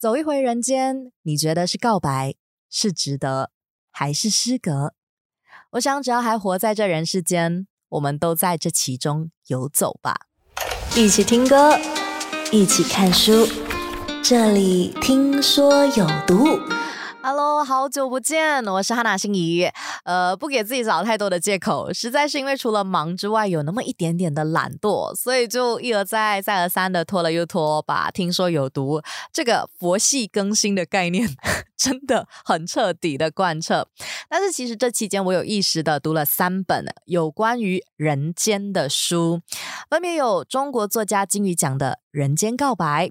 走一回人间，你觉得是告白，是值得，还是失格？我想，只要还活在这人世间，我们都在这其中游走吧。一起听歌，一起看书，这里听说有毒。Hello，好久不见，我是哈娜心怡。呃，不给自己找太多的借口，实在是因为除了忙之外，有那么一点点的懒惰，所以就一而再、再而三的拖了又拖，把听说有毒这个佛系更新的概念 真的很彻底的贯彻。但是其实这期间，我有意识的读了三本有关于人间的书，分别有中国作家金宇奖的《人间告白》，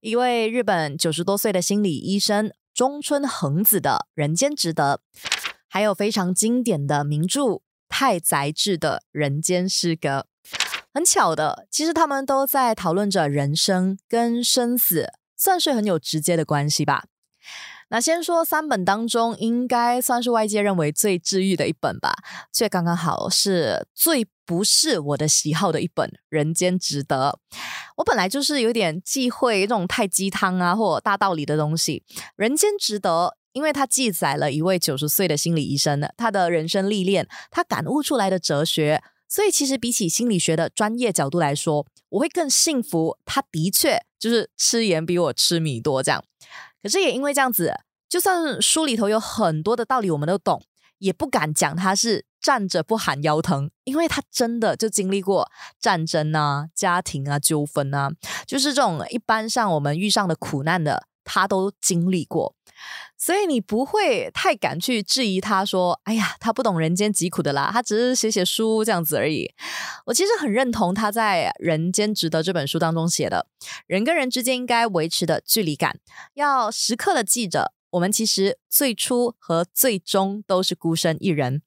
一位日本九十多岁的心理医生。中村恒子的《人间值得》，还有非常经典的名著太宰治的《人间失格》。很巧的，其实他们都在讨论着人生跟生死，算是很有直接的关系吧。那先说三本当中，应该算是外界认为最治愈的一本吧，却刚刚好是最不是我的喜好的一本《人间值得》。我本来就是有点忌讳这种太鸡汤啊或大道理的东西，《人间值得》因为它记载了一位九十岁的心理医生他的人生历练，他感悟出来的哲学，所以其实比起心理学的专业角度来说，我会更幸福他的确就是吃盐比我吃米多这样。可是也因为这样子，就算书里头有很多的道理我们都懂，也不敢讲他是站着不喊腰疼，因为他真的就经历过战争啊、家庭啊、纠纷啊，就是这种一般上我们遇上的苦难的，他都经历过。所以你不会太敢去质疑他，说：“哎呀，他不懂人间疾苦的啦，他只是写写书这样子而已。”我其实很认同他在《人间值得》这本书当中写的，人跟人之间应该维持的距离感，要时刻的记着，我们其实最初和最终都是孤身一人。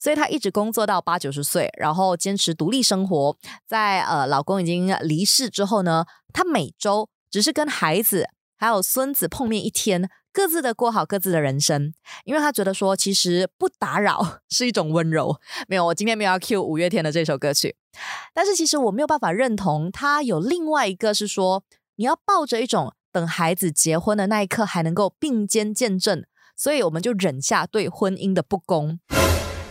所以他一直工作到八九十岁，然后坚持独立生活。在呃，老公已经离世之后呢，他每周只是跟孩子还有孙子碰面一天。各自的过好各自的人生，因为他觉得说，其实不打扰 是一种温柔。没有，我今天没有要 cue 五月天的这首歌曲，但是其实我没有办法认同他有另外一个是说，你要抱着一种等孩子结婚的那一刻还能够并肩见证，所以我们就忍下对婚姻的不公。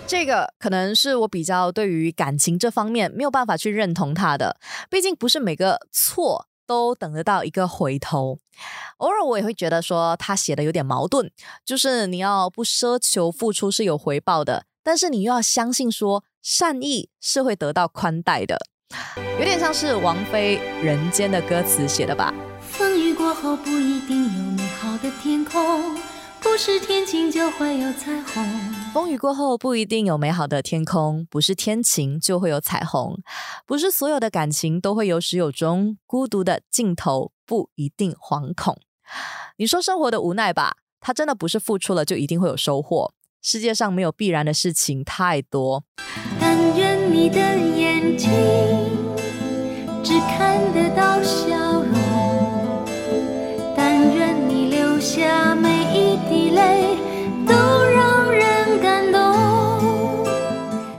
这个可能是我比较对于感情这方面没有办法去认同他的，毕竟不是每个错。都等得到一个回头，偶尔我也会觉得说他写的有点矛盾，就是你要不奢求付出是有回报的，但是你又要相信说善意是会得到宽待的，有点像是王菲《人间》的歌词写的吧。风雨过后不一定有美好的天空。不是天晴就会有彩虹。风雨过后不一定有美好的天空，不是天晴就会有彩虹。不是所有的感情都会有始有终，孤独的尽头不一定惶恐。你说生活的无奈吧，它真的不是付出了就一定会有收获。世界上没有必然的事情太多。但愿你的眼睛只看得到笑容。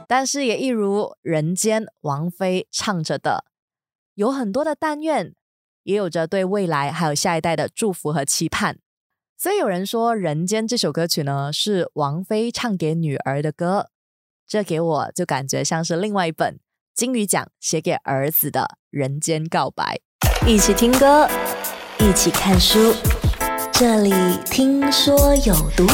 但是也一如人间王菲唱着的，有很多的但愿，也有着对未来还有下一代的祝福和期盼。所以有人说，《人间》这首歌曲呢是王菲唱给女儿的歌，这给我就感觉像是另外一本金鱼奖写给儿子的《人间告白》。一起听歌。一起看书，这里听说有毒。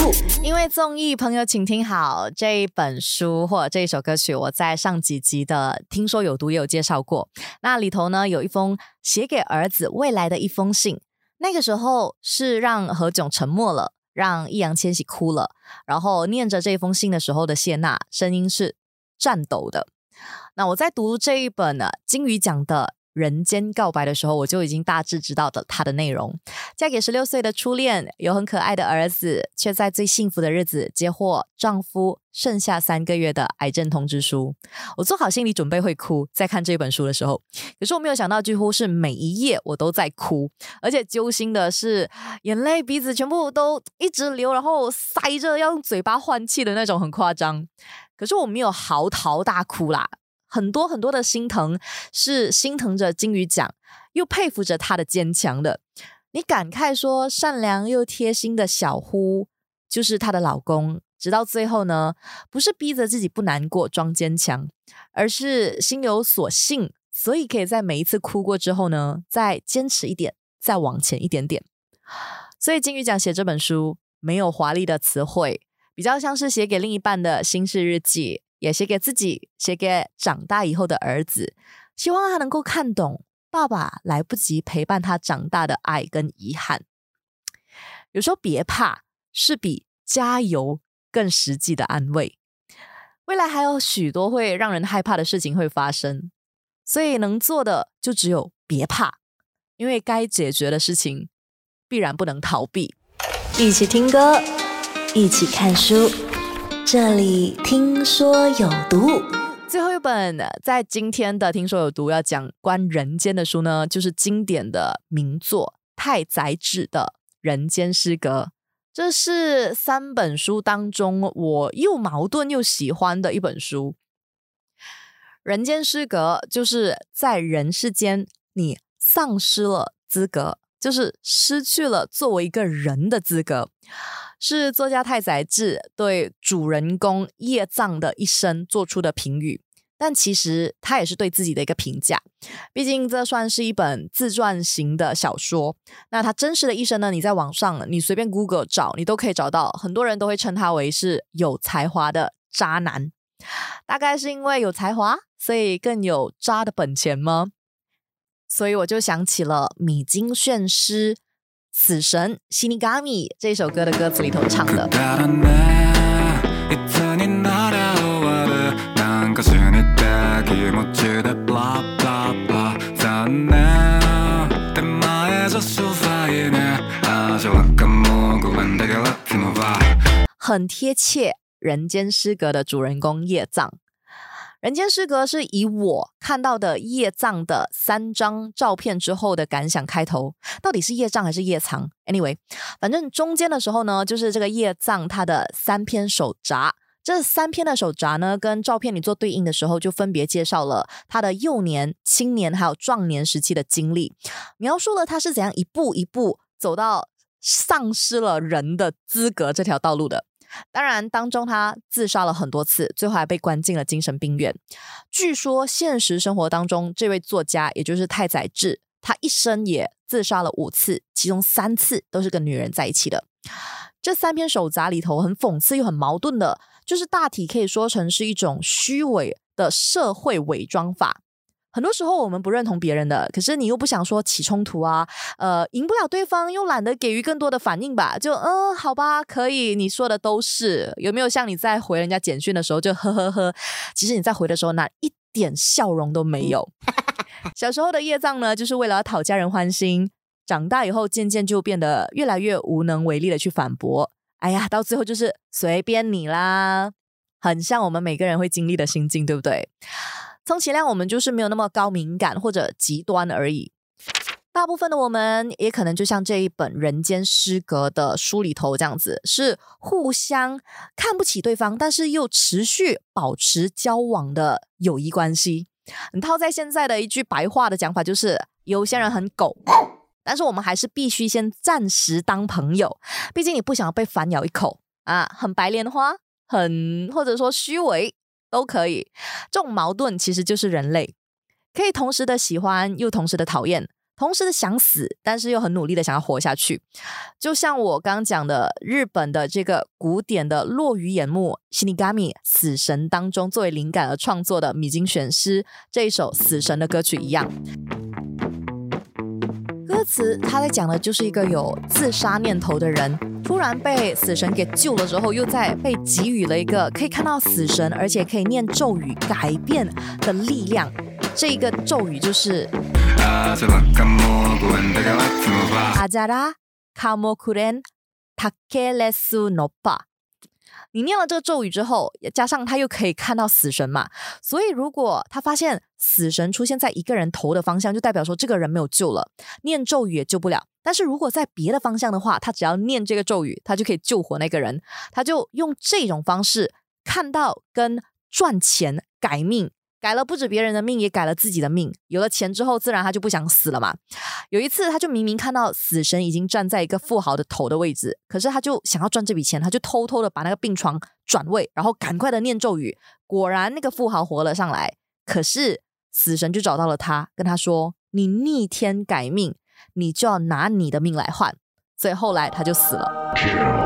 因为综艺朋友，请听好，这一本书或者这一首歌曲，我在上几集的《听说有毒》也有介绍过。那里头呢，有一封写给儿子未来的一封信。那个时候是让何炅沉默了，让易烊千玺哭了，然后念着这封信的时候的谢娜，声音是颤抖的。那我在读这一本呢，金鱼奖的。人间告白的时候，我就已经大致知道的它的内容。嫁给十六岁的初恋，有很可爱的儿子，却在最幸福的日子接获丈夫剩下三个月的癌症通知书。我做好心理准备会哭，在看这本书的时候，可是我没有想到，几乎是每一页我都在哭，而且揪心的是眼泪鼻子全部都一直流，然后塞着要用嘴巴换气的那种，很夸张。可是我没有嚎啕大哭啦。很多很多的心疼，是心疼着金鱼奖，又佩服着他的坚强的。你感慨说善良又贴心的小呼就是她的老公，直到最后呢，不是逼着自己不难过装坚强，而是心有所幸，所以可以在每一次哭过之后呢，再坚持一点，再往前一点点。所以金鱼奖写这本书没有华丽的词汇，比较像是写给另一半的心事日记，也写给自己，写给长大以后的儿子，希望他能够看懂爸爸来不及陪伴他长大的爱跟遗憾。有时候别怕，是比加油更实际的安慰。未来还有许多会让人害怕的事情会发生，所以能做的就只有别怕，因为该解决的事情必然不能逃避。一起听歌，一起看书，这里听说有毒。最后一本在今天的听说有毒要讲关人间的书呢，就是经典的名作太宰治的《人间失格》。这是三本书当中我又矛盾又喜欢的一本书。人间失格就是在人世间你丧失了资格，就是失去了作为一个人的资格。是作家太宰治对主人公叶藏的一生做出的评语。但其实他也是对自己的一个评价，毕竟这算是一本自传型的小说。那他真实的一生呢？你在网上，你随便 Google 找，你都可以找到。很多人都会称他为是有才华的渣男，大概是因为有才华，所以更有渣的本钱吗？所以我就想起了米津玄师《死神》西尼嘎米这首歌的歌词里头唱的。很贴切，人间失格的主人公叶藏。人间失格是以我看到的叶藏的三张照片之后的感想开头，到底是叶藏还是叶藏？Anyway，反正中间的时候呢，就是这个叶藏他的三篇手札。这三篇的手札呢，跟照片里做对应的时候，就分别介绍了他的幼年、青年还有壮年时期的经历，描述了他是怎样一步一步走到丧失了人的资格这条道路的。当然，当中他自杀了很多次，最后还被关进了精神病院。据说现实生活当中，这位作家也就是太宰治，他一生也自杀了五次，其中三次都是跟女人在一起的。这三篇手札里头，很讽刺又很矛盾的。就是大体可以说成是一种虚伪的社会伪装法。很多时候我们不认同别人的，可是你又不想说起冲突啊，呃，赢不了对方，又懒得给予更多的反应吧？就嗯，好吧，可以，你说的都是。有没有像你在回人家简讯的时候就呵呵呵？其实你在回的时候那一点笑容都没有。小时候的业障呢，就是为了讨家人欢心，长大以后渐渐就变得越来越无能为力的去反驳。哎呀，到最后就是随便你啦，很像我们每个人会经历的心境，对不对？充其量我们就是没有那么高敏感或者极端而已。大部分的我们也可能就像这一本《人间失格》的书里头这样子，是互相看不起对方，但是又持续保持交往的友谊关系。你套在现在的一句白话的讲法，就是有些人很狗。但是我们还是必须先暂时当朋友，毕竟你不想要被反咬一口啊，很白莲花，很或者说虚伪都可以。这种矛盾其实就是人类可以同时的喜欢又同时的讨厌，同时的想死，但是又很努力的想要活下去。就像我刚讲的日本的这个古典的落雨眼目《Shinigami》死神当中作为灵感而创作的米津玄师这一首死神的歌曲一样。歌词他在讲的就是一个有自杀念头的人，突然被死神给救了之后，又在被给予了一个可以看到死神，而且可以念咒语改变的力量。这一个咒语就是阿扎拉卡莫库连塔克雷苏诺巴。你念了这个咒语之后，加上他又可以看到死神嘛，所以如果他发现死神出现在一个人头的方向，就代表说这个人没有救了，念咒语也救不了。但是如果在别的方向的话，他只要念这个咒语，他就可以救活那个人。他就用这种方式看到跟赚钱改命改了不止别人的命，也改了自己的命。有了钱之后，自然他就不想死了嘛。有一次，他就明明看到死神已经站在一个富豪的头的位置，可是他就想要赚这笔钱，他就偷偷的把那个病床转位，然后赶快的念咒语。果然，那个富豪活了上来。可是死神就找到了他，跟他说：“你逆天改命，你就要拿你的命来换。”所以后来他就死了。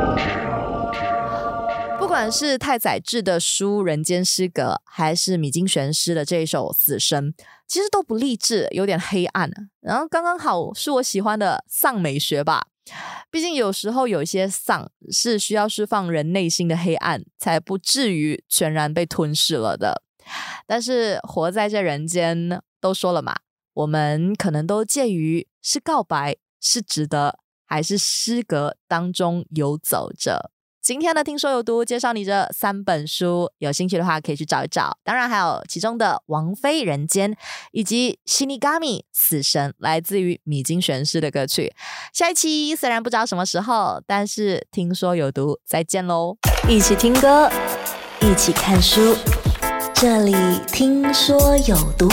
不管是太宰治的书《人间失格》，还是米津玄师的这一首《死生》，其实都不励志，有点黑暗。然后刚刚好是我喜欢的丧美学吧。毕竟有时候有一些丧是需要释放人内心的黑暗，才不至于全然被吞噬了的。但是活在这人间，都说了嘛，我们可能都介于是告白、是值得，还是失格当中游走着。今天的听说有毒，介绍你这三本书，有兴趣的话可以去找一找。当然还有其中的《王妃人间》以及《西尼伽米死神》，来自于米津玄师的歌曲。下一期虽然不知道什么时候，但是听说有毒，再见喽！一起听歌，一起看书，这里听说有毒。